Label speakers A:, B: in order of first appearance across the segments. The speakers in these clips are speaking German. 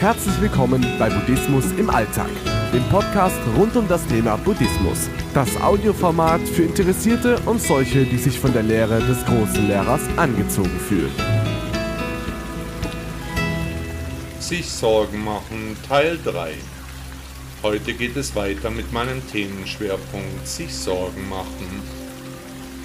A: Herzlich willkommen bei Buddhismus im Alltag, dem Podcast rund um das Thema Buddhismus. Das Audioformat für Interessierte und solche, die sich von der Lehre des großen Lehrers angezogen fühlen.
B: Sich Sorgen machen Teil 3. Heute geht es weiter mit meinem Themenschwerpunkt sich Sorgen machen.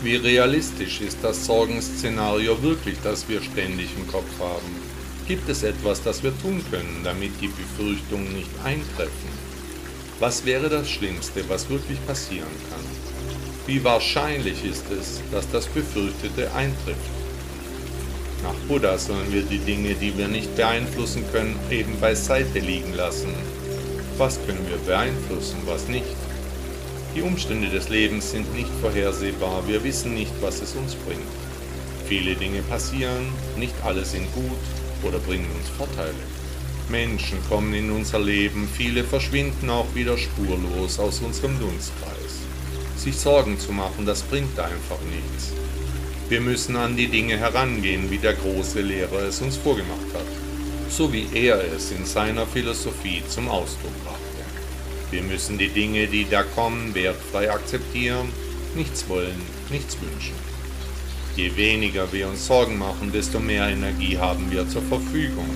B: Wie realistisch ist das Sorgenszenario wirklich, das wir ständig im Kopf haben? Gibt es etwas, das wir tun können, damit die Befürchtungen nicht eintreffen? Was wäre das Schlimmste, was wirklich passieren kann? Wie wahrscheinlich ist es, dass das Befürchtete eintrifft? Nach Buddha sollen wir die Dinge, die wir nicht beeinflussen können, eben beiseite liegen lassen. Was können wir beeinflussen, was nicht? Die Umstände des Lebens sind nicht vorhersehbar, wir wissen nicht, was es uns bringt. Viele Dinge passieren, nicht alle sind gut, oder bringen uns Vorteile. Menschen kommen in unser Leben, viele verschwinden auch wieder spurlos aus unserem Dunstkreis. Sich Sorgen zu machen, das bringt einfach nichts. Wir müssen an die Dinge herangehen, wie der große Lehrer es uns vorgemacht hat, so wie er es in seiner Philosophie zum Ausdruck brachte. Wir müssen die Dinge, die da kommen, wertfrei akzeptieren, nichts wollen, nichts wünschen. Je weniger wir uns Sorgen machen, desto mehr Energie haben wir zur Verfügung,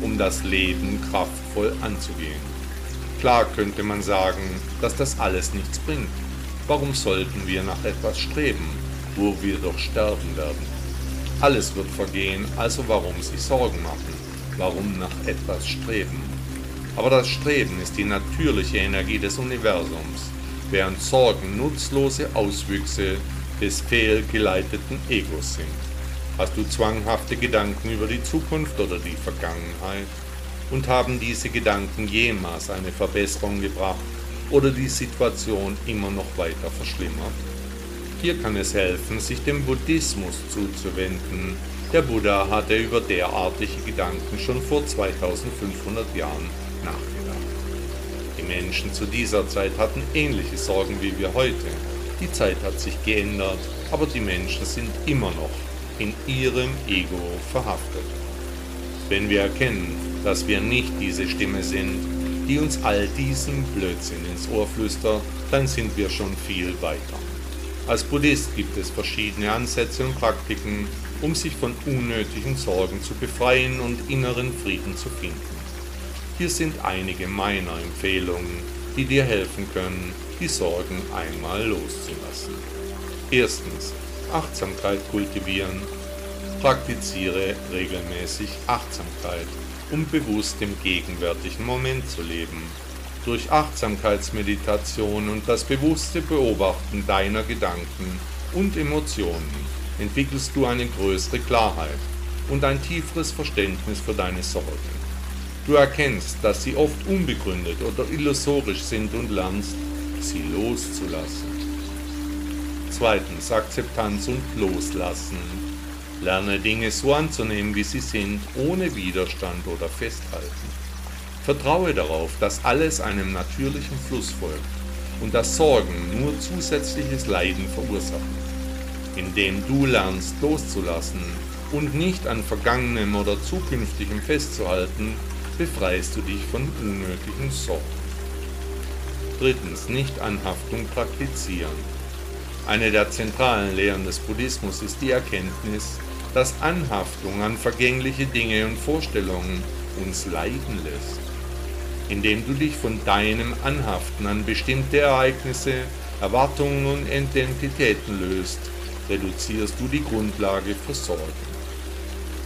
B: um das Leben kraftvoll anzugehen. Klar könnte man sagen, dass das alles nichts bringt. Warum sollten wir nach etwas streben, wo wir doch sterben werden? Alles wird vergehen, also warum sich Sorgen machen? Warum nach etwas streben? Aber das Streben ist die natürliche Energie des Universums, während Sorgen nutzlose Auswüchse des fehlgeleiteten Egos sind. Hast du zwanghafte Gedanken über die Zukunft oder die Vergangenheit? Und haben diese Gedanken jemals eine Verbesserung gebracht oder die Situation immer noch weiter verschlimmert? Hier kann es helfen, sich dem Buddhismus zuzuwenden. Der Buddha hatte über derartige Gedanken schon vor 2500 Jahren nachgedacht. Die Menschen zu dieser Zeit hatten ähnliche Sorgen wie wir heute. Die Zeit hat sich geändert, aber die Menschen sind immer noch in ihrem Ego verhaftet. Wenn wir erkennen, dass wir nicht diese Stimme sind, die uns all diesen Blödsinn ins Ohr flüstert, dann sind wir schon viel weiter. Als Buddhist gibt es verschiedene Ansätze und Praktiken, um sich von unnötigen Sorgen zu befreien und inneren Frieden zu finden. Hier sind einige meiner Empfehlungen, die dir helfen können, die Sorgen einmal loszulassen. Erstens, Achtsamkeit kultivieren. Praktiziere regelmäßig Achtsamkeit, um bewusst im gegenwärtigen Moment zu leben. Durch Achtsamkeitsmeditation und das bewusste Beobachten deiner Gedanken und Emotionen entwickelst du eine größere Klarheit und ein tieferes Verständnis für deine Sorgen. Du erkennst, dass sie oft unbegründet oder illusorisch sind und lernst, sie loszulassen. Zweitens Akzeptanz und Loslassen. Lerne Dinge so anzunehmen, wie sie sind, ohne Widerstand oder Festhalten. Vertraue darauf, dass alles einem natürlichen Fluss folgt und dass Sorgen nur zusätzliches Leiden verursachen. Indem du lernst loszulassen und nicht an Vergangenem oder Zukünftigem festzuhalten, befreist du dich von unnötigen Sorgen. Drittens, Nicht-Anhaftung praktizieren. Eine der zentralen Lehren des Buddhismus ist die Erkenntnis, dass Anhaftung an vergängliche Dinge und Vorstellungen uns leiden lässt. Indem du dich von deinem Anhaften an bestimmte Ereignisse, Erwartungen und Identitäten löst, reduzierst du die Grundlage für Sorgen.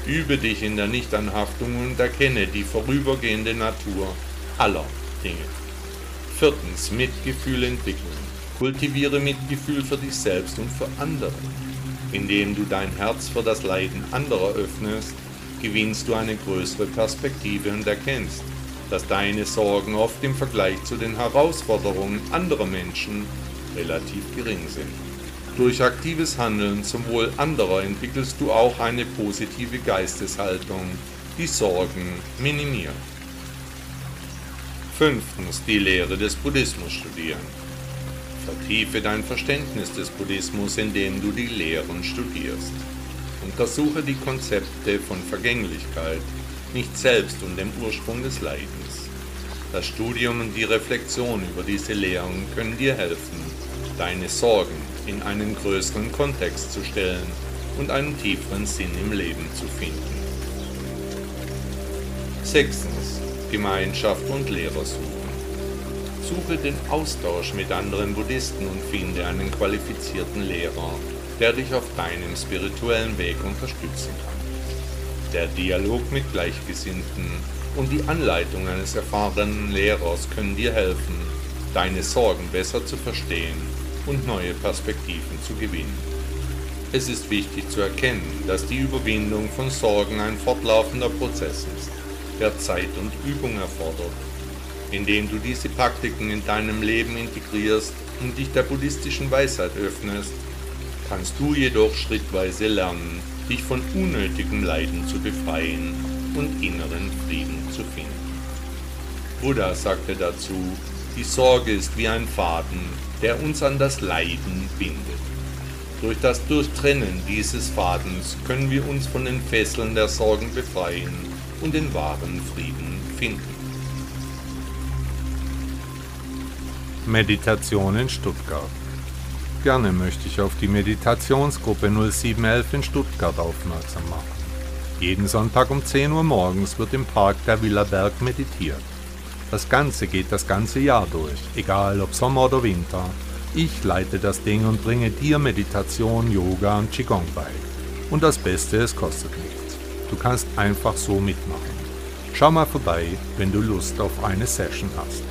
B: Übe dich in der Nichtanhaftung und erkenne die vorübergehende Natur aller Dinge. Viertens, Mitgefühl entwickeln. Kultiviere Mitgefühl für dich selbst und für andere. Indem du dein Herz für das Leiden anderer öffnest, gewinnst du eine größere Perspektive und erkennst, dass deine Sorgen oft im Vergleich zu den Herausforderungen anderer Menschen relativ gering sind. Durch aktives Handeln zum Wohl anderer entwickelst du auch eine positive Geisteshaltung, die Sorgen minimiert. Fünftens die Lehre des Buddhismus studieren. Vertiefe dein Verständnis des Buddhismus, indem du die Lehren studierst. Untersuche die Konzepte von Vergänglichkeit, nicht selbst und dem Ursprung des Leidens. Das Studium und die Reflexion über diese Lehren können dir helfen, deine Sorgen in einen größeren Kontext zu stellen und einen tieferen Sinn im Leben zu finden. Sechstens. Gemeinschaft und Lehrer suchen. Suche den Austausch mit anderen Buddhisten und finde einen qualifizierten Lehrer, der dich auf deinem spirituellen Weg unterstützen kann. Der Dialog mit Gleichgesinnten und die Anleitung eines erfahrenen Lehrers können dir helfen, deine Sorgen besser zu verstehen und neue Perspektiven zu gewinnen. Es ist wichtig zu erkennen, dass die Überwindung von Sorgen ein fortlaufender Prozess ist, der Zeit und Übung erfordert. Indem du diese Praktiken in deinem Leben integrierst und dich der buddhistischen Weisheit öffnest, kannst du jedoch schrittweise lernen, dich von unnötigem Leiden zu befreien und inneren Frieden zu finden. Buddha sagte dazu, die Sorge ist wie ein Faden, der uns an das Leiden bindet. Durch das Durchtrennen dieses Fadens können wir uns von den Fesseln der Sorgen befreien und den wahren Frieden finden.
C: Meditation in Stuttgart. Gerne möchte ich auf die Meditationsgruppe 0711 in Stuttgart aufmerksam machen. Jeden Sonntag um 10 Uhr morgens wird im Park der Villa Berg meditiert. Das Ganze geht das ganze Jahr durch, egal ob Sommer oder Winter. Ich leite das Ding und bringe dir Meditation, Yoga und Qigong bei. Und das Beste, es kostet nichts. Du kannst einfach so mitmachen. Schau mal vorbei, wenn du Lust auf eine Session hast.